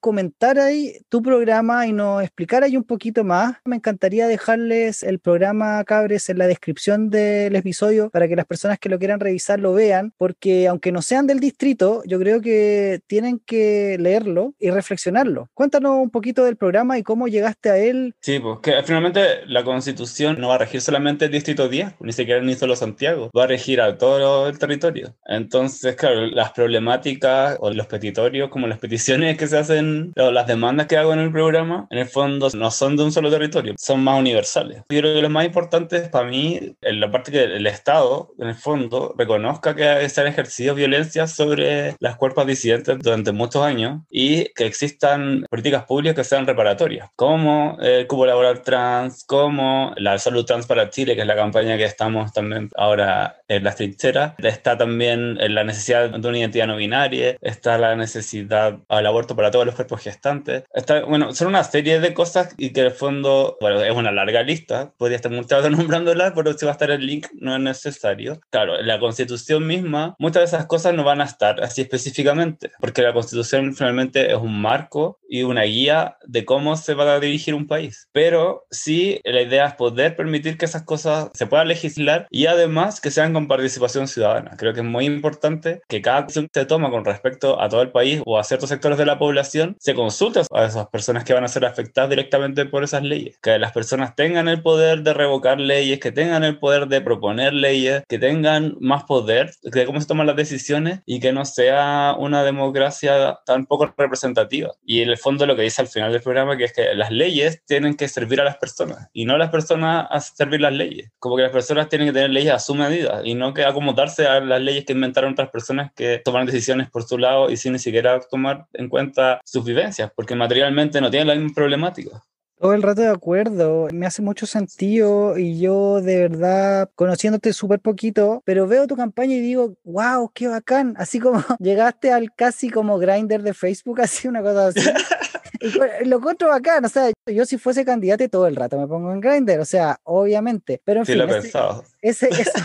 ahí tu programa y nos explicaras un poquito más, me encantaría dejarles el programa Cabres en la descripción del episodio para que las personas que lo quieran revisar lo vean, porque aunque no sean del distrito, yo creo que tienen que leerlo y reflexionarlo. Cuéntanos un poquito del programa y cómo llegaste a él. Sí, pues finalmente la constitución no va a regir solamente el distrito 10, ni siquiera ni solo Santiago, va a regir a todo el territorio. Entonces, claro, las problemáticas o los petitorios, como las peticiones que se hacen, o las demandas que hago en el programa, en el fondo no son de un solo territorio, son más universales. Yo creo que lo más importante para mí, en la parte que el Estado, en el fondo, reconozca que se han ejercido violencia sobre las cuerpos disidentes durante muchos años y que existan políticas públicas que sean reparatorias, como el cubo laboral trans, como la salud trans para Chile, que es la campaña que estamos también ahora en las trincheras. Está también la necesidad de una identidad no binaria, está la necesidad al aborto para todos los cuerpos gestantes. Está, bueno, son una serie de cosas y que en el fondo, bueno, es una larga lista, podría estar muchas <laughs> veces nombrándola, pero si va a estar el link no es necesario. Claro, en la constitución misma, muchas de esas cosas no van a estar así específicamente, porque la constitución finalmente es un marco y una guía de cómo se va a dirigir un país. Pero sí, la idea es poder permitir que esas cosas se puedan legislar y además que sean con participación ciudadana. Creo que es muy importante que cada acción que se toma con respecto a todo el país o a ciertos sectores de la población se consulte a esas personas que van a ser afectadas directamente por esas leyes. Que las personas tengan el poder de revocar leyes, que tengan el poder de proponer leyes, que tengan más poder de cómo se toman las decisiones y que no sea una democracia tan poco representativa. Y en el fondo lo que dice al final del programa que es que las leyes tienen que servir a las personas y no las personas a servir las leyes. Como que las personas tienen que tener leyes a su medida y no que acomodarse a las leyes que inventaron otras personas que toman decisiones por su lado y sin ni siquiera tomar en cuenta sus vivencias, porque materialmente no tienen la misma problemática. Todo el rato de acuerdo, me hace mucho sentido y yo de verdad, conociéndote súper poquito, pero veo tu campaña y digo, wow, qué bacán, así como <laughs> llegaste al casi como grinder de Facebook, <laughs> así una cosa así. <laughs> y lo encuentro bacán, o sea, yo si fuese candidato todo el rato me pongo en grinder, o sea, obviamente, pero en sí, fin, lo he pensado. Ese, <laughs> eso,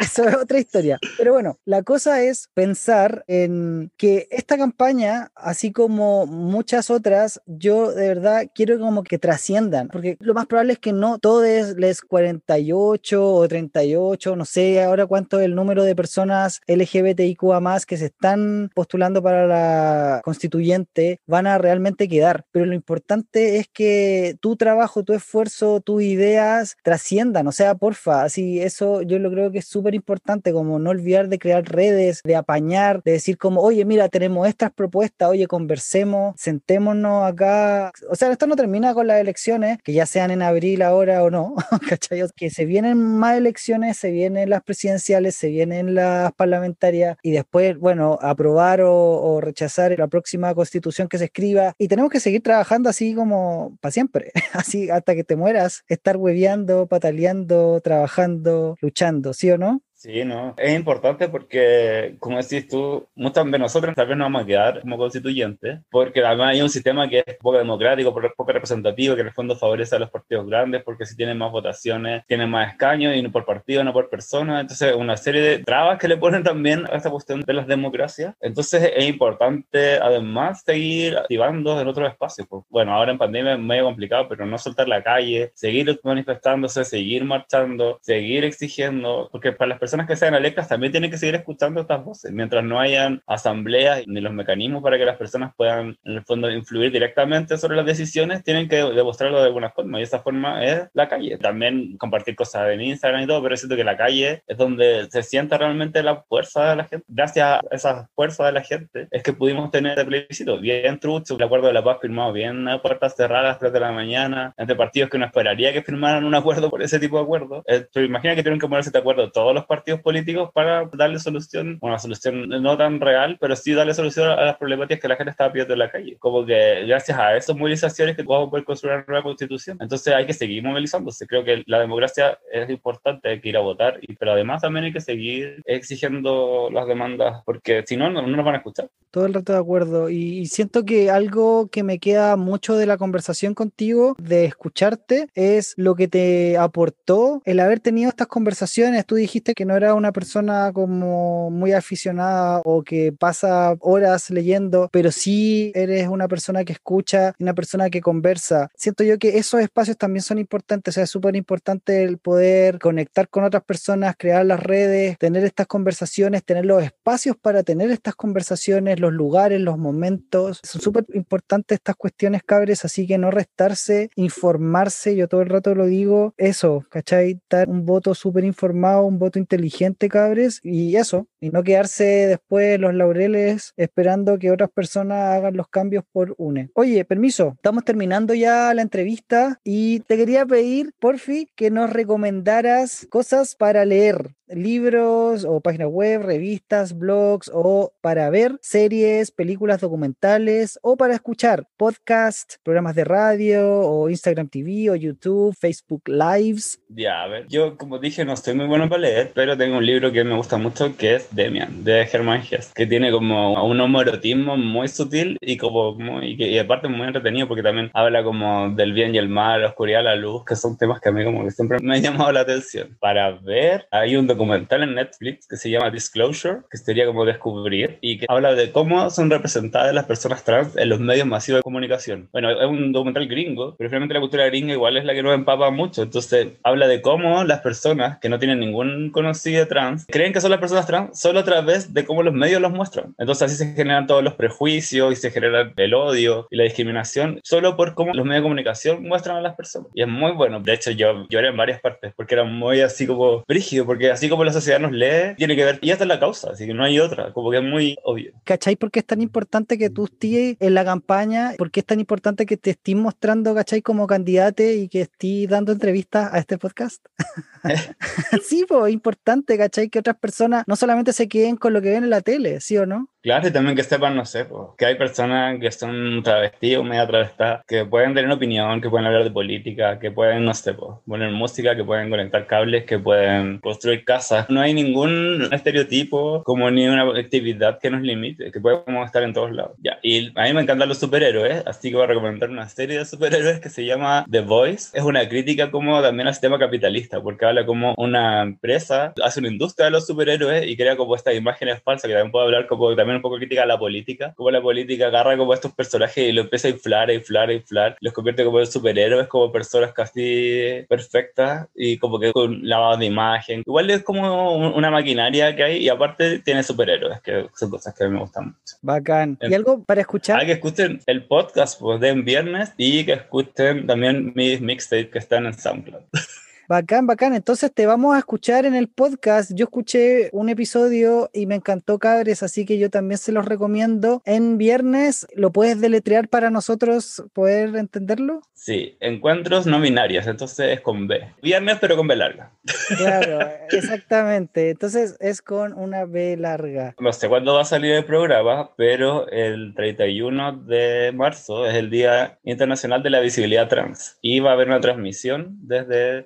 Eso es otra historia. Pero bueno, la cosa es pensar en que esta campaña, así como muchas otras, yo de verdad quiero como que trasciendan, porque lo más probable es que no todos les 48 o 38, no sé ahora cuánto es el número de personas LGBTIQ más que se están postulando para la constituyente van a realmente quedar. Pero lo importante es que tu trabajo, tu esfuerzo, tus ideas trasciendan. O sea, porfa, así eso yo lo creo que es súper importante, como no olvidar de crear redes, de apañar, de decir como, oye, mira, tenemos estas propuestas, oye, conversemos, sentémonos acá. O sea, esto no termina con las elecciones, que ya sean en abril ahora o no, <laughs> ¿cachai? Que se vienen más elecciones, se vienen las presidenciales, se vienen las parlamentarias y después, bueno, aprobar o, o rechazar la próxima constitución que se escriba. Y tenemos que seguir trabajando así como para siempre, <laughs> así hasta que te mueras, estar hueveando, pataleando, trabajando, luchando, ¿sí o no? Sí, no, es importante porque, como decís tú, muchas de nosotros tal vez nos vamos a quedar como constituyentes, porque además hay un sistema que es poco democrático, poco representativo, que en el fondo favorece a los partidos grandes, porque si tienen más votaciones, tienen más escaños, y no por partido, no por persona, entonces una serie de trabas que le ponen también a esta cuestión de las democracias. Entonces es importante además seguir activando en otros espacios. Pues, bueno, ahora en pandemia es medio complicado, pero no soltar la calle, seguir manifestándose, seguir marchando, seguir exigiendo, porque para las personas personas que sean electas también tienen que seguir escuchando estas voces, mientras no hayan asambleas ni los mecanismos para que las personas puedan, en el fondo, influir directamente sobre las decisiones, tienen que demostrarlo de alguna forma, y esa forma es la calle. También compartir cosas en Instagram y todo, pero siento que la calle es donde se sienta realmente la fuerza de la gente. Gracias a esa fuerza de la gente es que pudimos tener el plebiscito bien trucho, el acuerdo de la paz firmado bien a puertas cerradas, 3 de la mañana, entre partidos que uno esperaría que firmaran un acuerdo por ese tipo de acuerdo. Eh, pero imagina que tienen que ponerse de acuerdo todos los partidos partidos políticos para darle solución, una solución no tan real, pero sí darle solución a las problemáticas que la gente estaba pidiendo en la calle. Como que gracias a esas movilizaciones que vamos a poder construir una nueva constitución. Entonces hay que seguir movilizándose. Creo que la democracia es importante, hay que ir a votar, pero además también hay que seguir exigiendo las demandas, porque si no, no, nos van a escuchar. Todo el rato de acuerdo. Y, siento que algo que me queda mucho de la conversación contigo, de escucharte, es lo que te aportó el haber tenido estas conversaciones. Tú dijiste que no no era una persona como muy aficionada o que pasa horas leyendo, pero sí eres una persona que escucha, una persona que conversa. Siento yo que esos espacios también son importantes, o sea, es súper importante el poder conectar con otras personas, crear las redes, tener estas conversaciones, tener los espacios para tener estas conversaciones, los lugares, los momentos. Son súper importantes estas cuestiones, cabres, así que no restarse, informarse, yo todo el rato lo digo, eso, ¿cachai? Dar un voto súper informado, un voto inteligente, cabres, y eso, y no quedarse después los laureles esperando que otras personas hagan los cambios por UNE. Oye, permiso, estamos terminando ya la entrevista y te quería pedir, porfi, que nos recomendaras cosas para leer libros o páginas web, revistas, blogs o para ver series, películas documentales o para escuchar podcasts, programas de radio o Instagram TV o YouTube, Facebook Lives. Ya, a ver, yo como dije no estoy muy bueno para leer, pero tengo un libro que me gusta mucho que es Demian, de Hermann Hesse, que tiene como un homoerotismo muy sutil y como muy, y, aparte muy entretenido porque también habla como del bien y el mal, la oscuridad, la luz, que son temas que a mí como que siempre me han llamado la atención. Para ver, hay un documental en Netflix que se llama Disclosure, que sería como descubrir, y que habla de cómo son representadas las personas trans en los medios masivos de comunicación. Bueno, es un documental gringo, pero finalmente la cultura gringa igual es la que nos empapa mucho, entonces habla de cómo las personas que no tienen ningún conocido trans creen que son las personas trans solo a través de cómo los medios los muestran. Entonces así se generan todos los prejuicios y se genera el odio y la discriminación solo por cómo los medios de comunicación muestran a las personas. Y es muy bueno. De hecho, yo lloré en varias partes porque era muy así como brígido, porque así como la sociedad nos lee, tiene que ver, y esta es la causa, así que no hay otra, como que es muy obvio. ¿Cachai? ¿Por qué es tan importante que tú estés en la campaña? ¿Por qué es tan importante que te estés mostrando, cachai, como candidato y que estés dando entrevistas a este podcast? <laughs> <laughs> sí, pues importante, cachai, que otras personas no solamente se queden con lo que ven en la tele, ¿sí o no? Claro, y también que sepan, no sé, pues, que hay personas que son travestidos, media travestadas, que pueden tener opinión, que pueden hablar de política, que pueden, no sé, pues, poner música, que pueden conectar cables, que pueden construir casas. No hay ningún estereotipo como ni una actividad que nos limite, que podemos estar en todos lados. Ya, y a mí me encantan los superhéroes, así que voy a recomendar una serie de superhéroes que se llama The Voice. Es una crítica como también al sistema capitalista, porque habla como una empresa hace una industria de los superhéroes y crea como estas imágenes falsas, que también puedo hablar como también un poco crítica a la política, como la política agarra como estos personajes y lo empieza a inflar, a inflar, a inflar, los convierte como en superhéroes, como personas casi perfectas y como que con lavado de imagen. Igual es como una maquinaria que hay y aparte tiene superhéroes, que son cosas que a mí me gustan mucho. Bacán. ¿Y algo para escuchar? Hay que escuchen el podcast pues, de en viernes y que escuchen también mis mixtapes que están en SoundCloud. <laughs> Bacán, bacán. Entonces te vamos a escuchar en el podcast. Yo escuché un episodio y me encantó, cabres, así que yo también se los recomiendo. En viernes, ¿lo puedes deletrear para nosotros poder entenderlo? Sí, encuentros no binarios, entonces es con B. Viernes, pero con B larga. Claro, <laughs> exactamente. Entonces es con una B larga. No sé cuándo va a salir el programa, pero el 31 de marzo es el Día Internacional de la Visibilidad Trans y va a haber una transmisión desde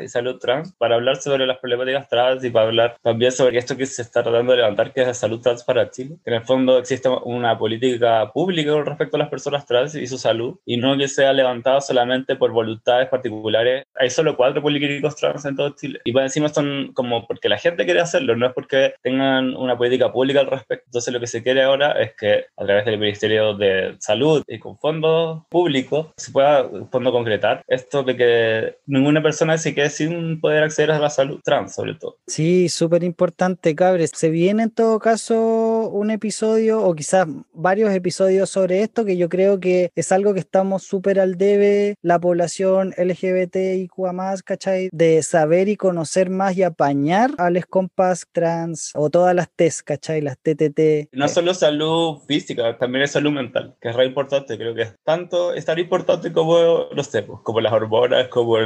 y salud trans para hablar sobre las problemáticas trans y para hablar también sobre esto que se está tratando de levantar, que es la salud trans para Chile. en el fondo existe una política pública con respecto a las personas trans y su salud y no que sea levantada solamente por voluntades particulares. Hay solo cuatro políticos trans en todo Chile y por encima son como porque la gente quiere hacerlo, no es porque tengan una política pública al respecto. Entonces lo que se quiere ahora es que a través del Ministerio de Salud y con fondos públicos se pueda fondo concretar esto de que ninguna persona así que sin poder acceder a la salud trans, sobre todo. Sí, súper importante, cabres. Se viene en todo caso un episodio o quizás varios episodios sobre esto, que yo creo que es algo que estamos súper al debe, la población LGBTIQ más, ¿cachai? De saber y conocer más y apañar a los compas trans o todas las TES, ¿cachai? Las TTT. No solo salud física, también es salud mental, que es re importante, creo que es tanto, es tan importante como los tepos, como las hormonas, como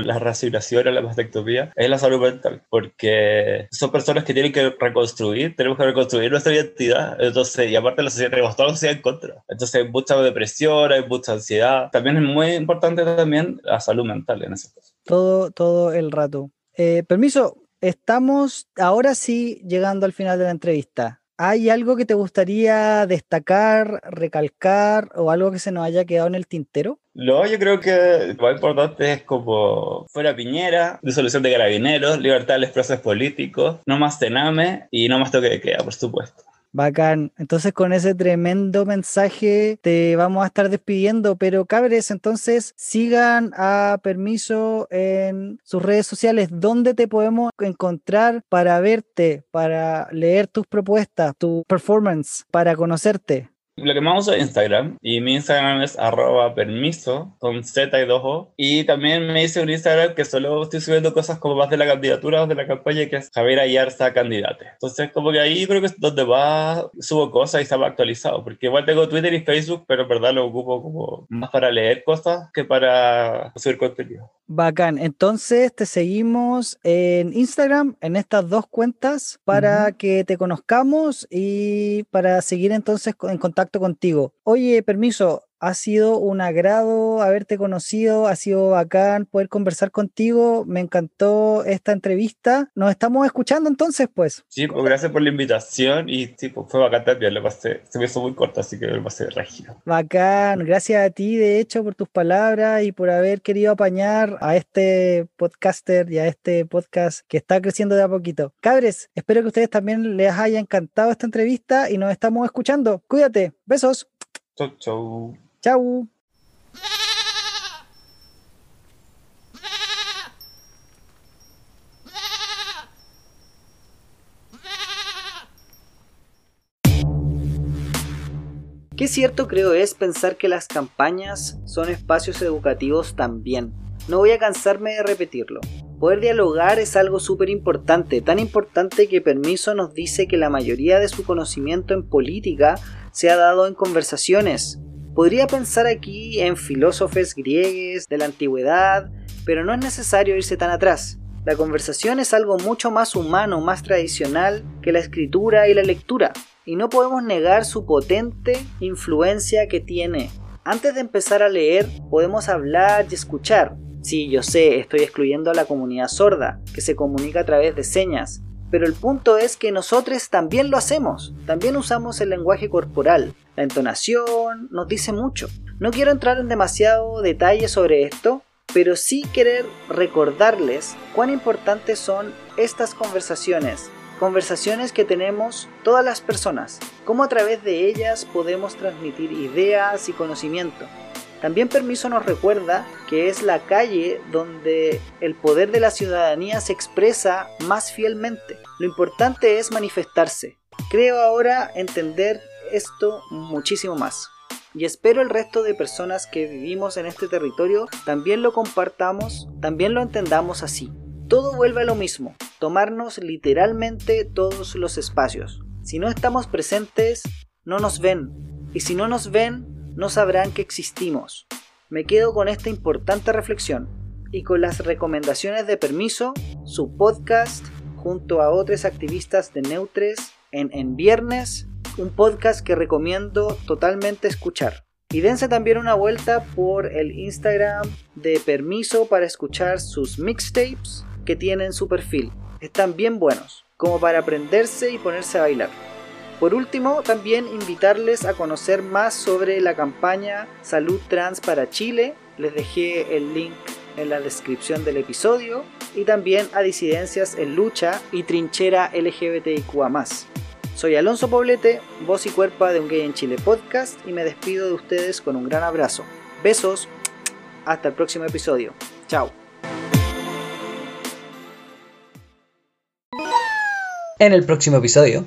la racionalización la mastectomía, es la salud mental, porque son personas que tienen que reconstruir, tenemos que reconstruir nuestra identidad, entonces, y aparte la sociedad, tenemos toda en contra, entonces hay mucha depresión, hay mucha ansiedad, también es muy importante también la salud mental en ese caso. Todo, todo el rato. Eh, permiso, estamos ahora sí llegando al final de la entrevista. ¿Hay algo que te gustaría destacar, recalcar o algo que se nos haya quedado en el tintero? No, yo creo que lo importante es como fuera Piñera, disolución de carabineros, libertad de los procesos políticos, no más cename y no más toque de queda, por supuesto. Bacán. Entonces con ese tremendo mensaje te vamos a estar despidiendo, pero cabres, entonces sigan a Permiso en sus redes sociales. ¿Dónde te podemos encontrar para verte, para leer tus propuestas, tu performance, para conocerte? Lo que más uso es Instagram y mi Instagram es arroba permiso con Z y 2 O. Y también me hice un Instagram que solo estoy subiendo cosas como más de la candidatura o de la campaña que es Javier Ayarza candidate. Entonces como que ahí creo que es donde más subo cosas y estaba actualizado porque igual tengo Twitter y Facebook pero en verdad lo ocupo como más para leer cosas que para subir contenido. Bacán. Entonces te seguimos en Instagram, en estas dos cuentas, para que te conozcamos y para seguir entonces en contacto contigo. Oye, permiso, ha sido un agrado haberte conocido, ha sido bacán poder conversar contigo, me encantó esta entrevista. Nos estamos escuchando entonces, pues. Sí, pues gracias por la invitación y sí, pues fue bacán también, lo pasé, se me hizo muy corto, así que lo pasé regio. Bacán, gracias a ti de hecho por tus palabras y por haber querido apañar a este podcaster y a este podcast que está creciendo de a poquito. Cabres, espero que a ustedes también les haya encantado esta entrevista y nos estamos escuchando. Cuídate, besos. Chau, chau. Chau. Qué cierto creo es pensar que las campañas son espacios educativos también. No voy a cansarme de repetirlo. Poder dialogar es algo súper importante, tan importante que Permiso nos dice que la mayoría de su conocimiento en política se ha dado en conversaciones. Podría pensar aquí en filósofos griegos de la antigüedad, pero no es necesario irse tan atrás. La conversación es algo mucho más humano, más tradicional que la escritura y la lectura, y no podemos negar su potente influencia que tiene. Antes de empezar a leer, podemos hablar y escuchar. Sí, yo sé, estoy excluyendo a la comunidad sorda, que se comunica a través de señas, pero el punto es que nosotros también lo hacemos, también usamos el lenguaje corporal, la entonación nos dice mucho. No quiero entrar en demasiado detalle sobre esto, pero sí querer recordarles cuán importantes son estas conversaciones, conversaciones que tenemos todas las personas, cómo a través de ellas podemos transmitir ideas y conocimiento. También Permiso nos recuerda que es la calle donde el poder de la ciudadanía se expresa más fielmente. Lo importante es manifestarse. Creo ahora entender esto muchísimo más. Y espero el resto de personas que vivimos en este territorio también lo compartamos, también lo entendamos así. Todo vuelve a lo mismo, tomarnos literalmente todos los espacios. Si no estamos presentes, no nos ven. Y si no nos ven, no sabrán que existimos. Me quedo con esta importante reflexión y con las recomendaciones de permiso, su podcast, junto a otros activistas de Neutres, en En Viernes, un podcast que recomiendo totalmente escuchar. Y dense también una vuelta por el Instagram de Permiso para escuchar sus mixtapes que tienen su perfil. Están bien buenos, como para aprenderse y ponerse a bailar. Por último, también invitarles a conocer más sobre la campaña Salud Trans para Chile. Les dejé el link en la descripción del episodio. Y también a Disidencias en Lucha y Trinchera LGBTIQA. Soy Alonso Poblete, voz y cuerpo de Un Gay en Chile podcast y me despido de ustedes con un gran abrazo. Besos, hasta el próximo episodio. Chao. En el próximo episodio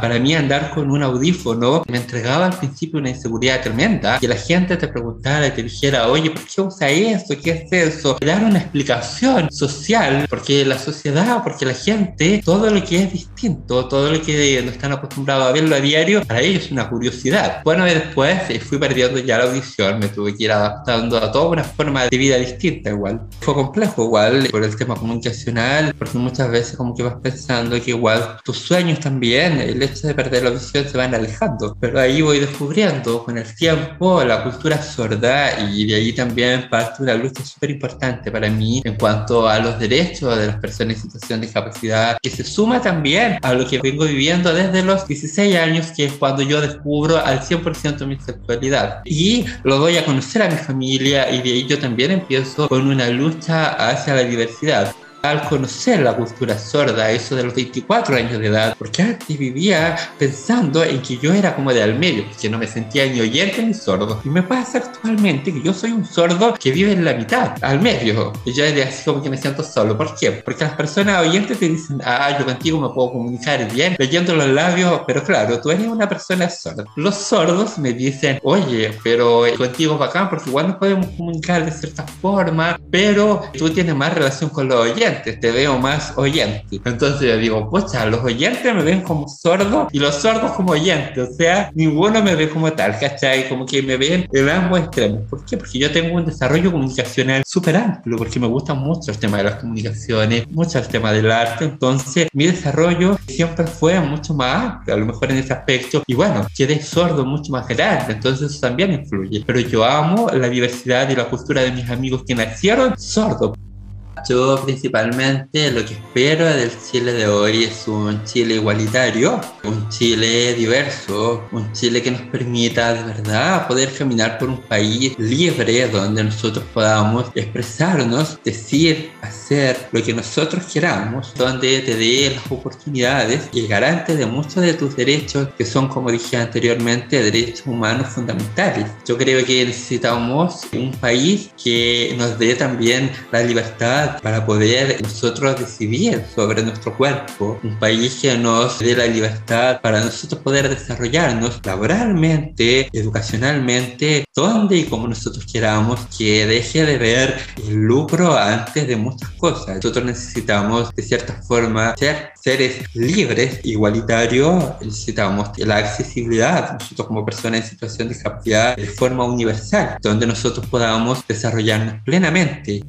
para mí andar con un audífono me entregaba al principio una inseguridad tremenda, que la gente te preguntara y te dijera, oye, ¿por qué usa eso? ¿Qué es eso? Dar una explicación social, porque la sociedad, porque la gente, todo lo que es distinto, todo lo que no están acostumbrados a verlo a diario, para ellos es una curiosidad. Bueno, y después eh, fui perdiendo ya la audición, me tuve que ir adaptando a toda una forma de vida distinta igual. Fue complejo igual por el tema comunicacional, porque muchas veces como que vas pensando que igual tus sueños también, el de perder la visión se van alejando. Pero ahí voy descubriendo con el tiempo la cultura sorda y de ahí también parte una lucha súper importante para mí en cuanto a los derechos de las personas en situación de discapacidad, que se suma también a lo que vengo viviendo desde los 16 años, que es cuando yo descubro al 100% mi sexualidad. Y lo doy a conocer a mi familia y de ahí yo también empiezo con una lucha hacia la diversidad al conocer la cultura sorda, eso de los 24 años de edad, porque antes vivía pensando en que yo era como de al medio, que no me sentía ni oyente ni sordo. Y me pasa actualmente que yo soy un sordo que vive en la mitad, al medio. Y yo de así como que me siento solo. ¿Por qué? Porque las personas oyentes te dicen, ah, yo contigo me puedo comunicar bien, leyendo los labios, pero claro, tú eres una persona sorda. Los sordos me dicen, oye, pero contigo es bacán porque igual nos podemos comunicar de cierta forma, pero tú tienes más relación con los oyentes te veo más oyente. Entonces yo digo, pocha, los oyentes me ven como sordos y los sordos como oyentes, o sea, ninguno me ve como tal, ¿cachai? Como que me ven en ambos extremos. ¿Por qué? Porque yo tengo un desarrollo comunicacional súper amplio, porque me gusta mucho el tema de las comunicaciones, mucho el tema del arte, entonces mi desarrollo siempre fue mucho más amplio, a lo mejor en ese aspecto, y bueno, quedé sordo mucho más grande, entonces eso también influye. Pero yo amo la diversidad y la cultura de mis amigos que nacieron sordos. Yo principalmente lo que espero del Chile de hoy es un Chile igualitario, un Chile diverso, un Chile que nos permita de verdad poder caminar por un país libre donde nosotros podamos expresarnos, decir, hacer lo que nosotros queramos, donde te dé las oportunidades y garante de muchos de tus derechos que son, como dije anteriormente, derechos humanos fundamentales. Yo creo que necesitamos un país que nos dé también la libertad para poder nosotros decidir sobre nuestro cuerpo, un país que nos dé la libertad para nosotros poder desarrollarnos laboralmente, educacionalmente, donde y como nosotros queramos, que deje de ver el lucro antes de muchas cosas. Nosotros necesitamos de cierta forma ser seres libres, igualitarios, necesitamos la accesibilidad, nosotros como personas en situación de discapacidad, de forma universal, donde nosotros podamos desarrollarnos plenamente.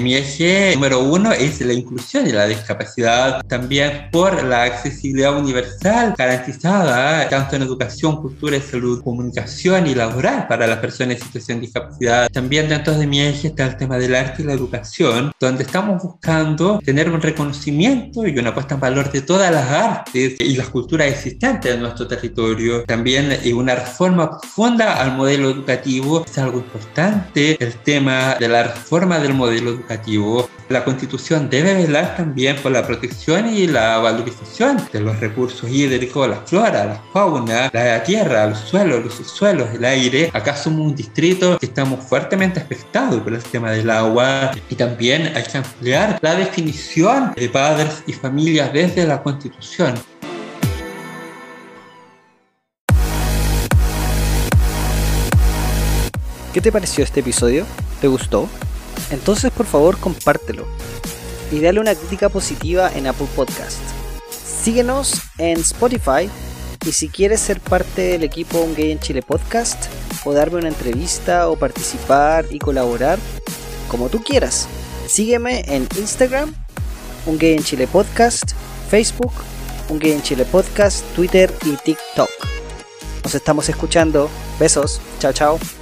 Mi eje número uno es la inclusión y la discapacidad, también por la accesibilidad universal garantizada tanto en educación, cultura, salud, comunicación y laboral para las personas en situación de discapacidad. También dentro de mi eje está el tema del arte y la educación, donde estamos buscando tener un reconocimiento y una puesta en valor de todas las artes y las culturas existentes en nuestro territorio. También una reforma profunda al modelo educativo es algo importante. El tema de la reforma del modelo educativo la Constitución debe velar también por la protección y la valorización de los recursos hídricos, la flora, la fauna, la tierra, los suelos, los subsuelos, el aire. Acá somos un distrito que estamos fuertemente afectados por el tema del agua y también hay que ampliar la definición de padres y familias desde la Constitución. ¿Qué te pareció este episodio? ¿Te gustó? Entonces por favor compártelo y dale una crítica positiva en Apple Podcast. Síguenos en Spotify y si quieres ser parte del equipo Un Gay en Chile Podcast o darme una entrevista o participar y colaborar, como tú quieras, sígueme en Instagram, Un Gay en Chile Podcast, Facebook, Un Gay en Chile Podcast, Twitter y TikTok. Nos estamos escuchando. Besos. Chao, chao.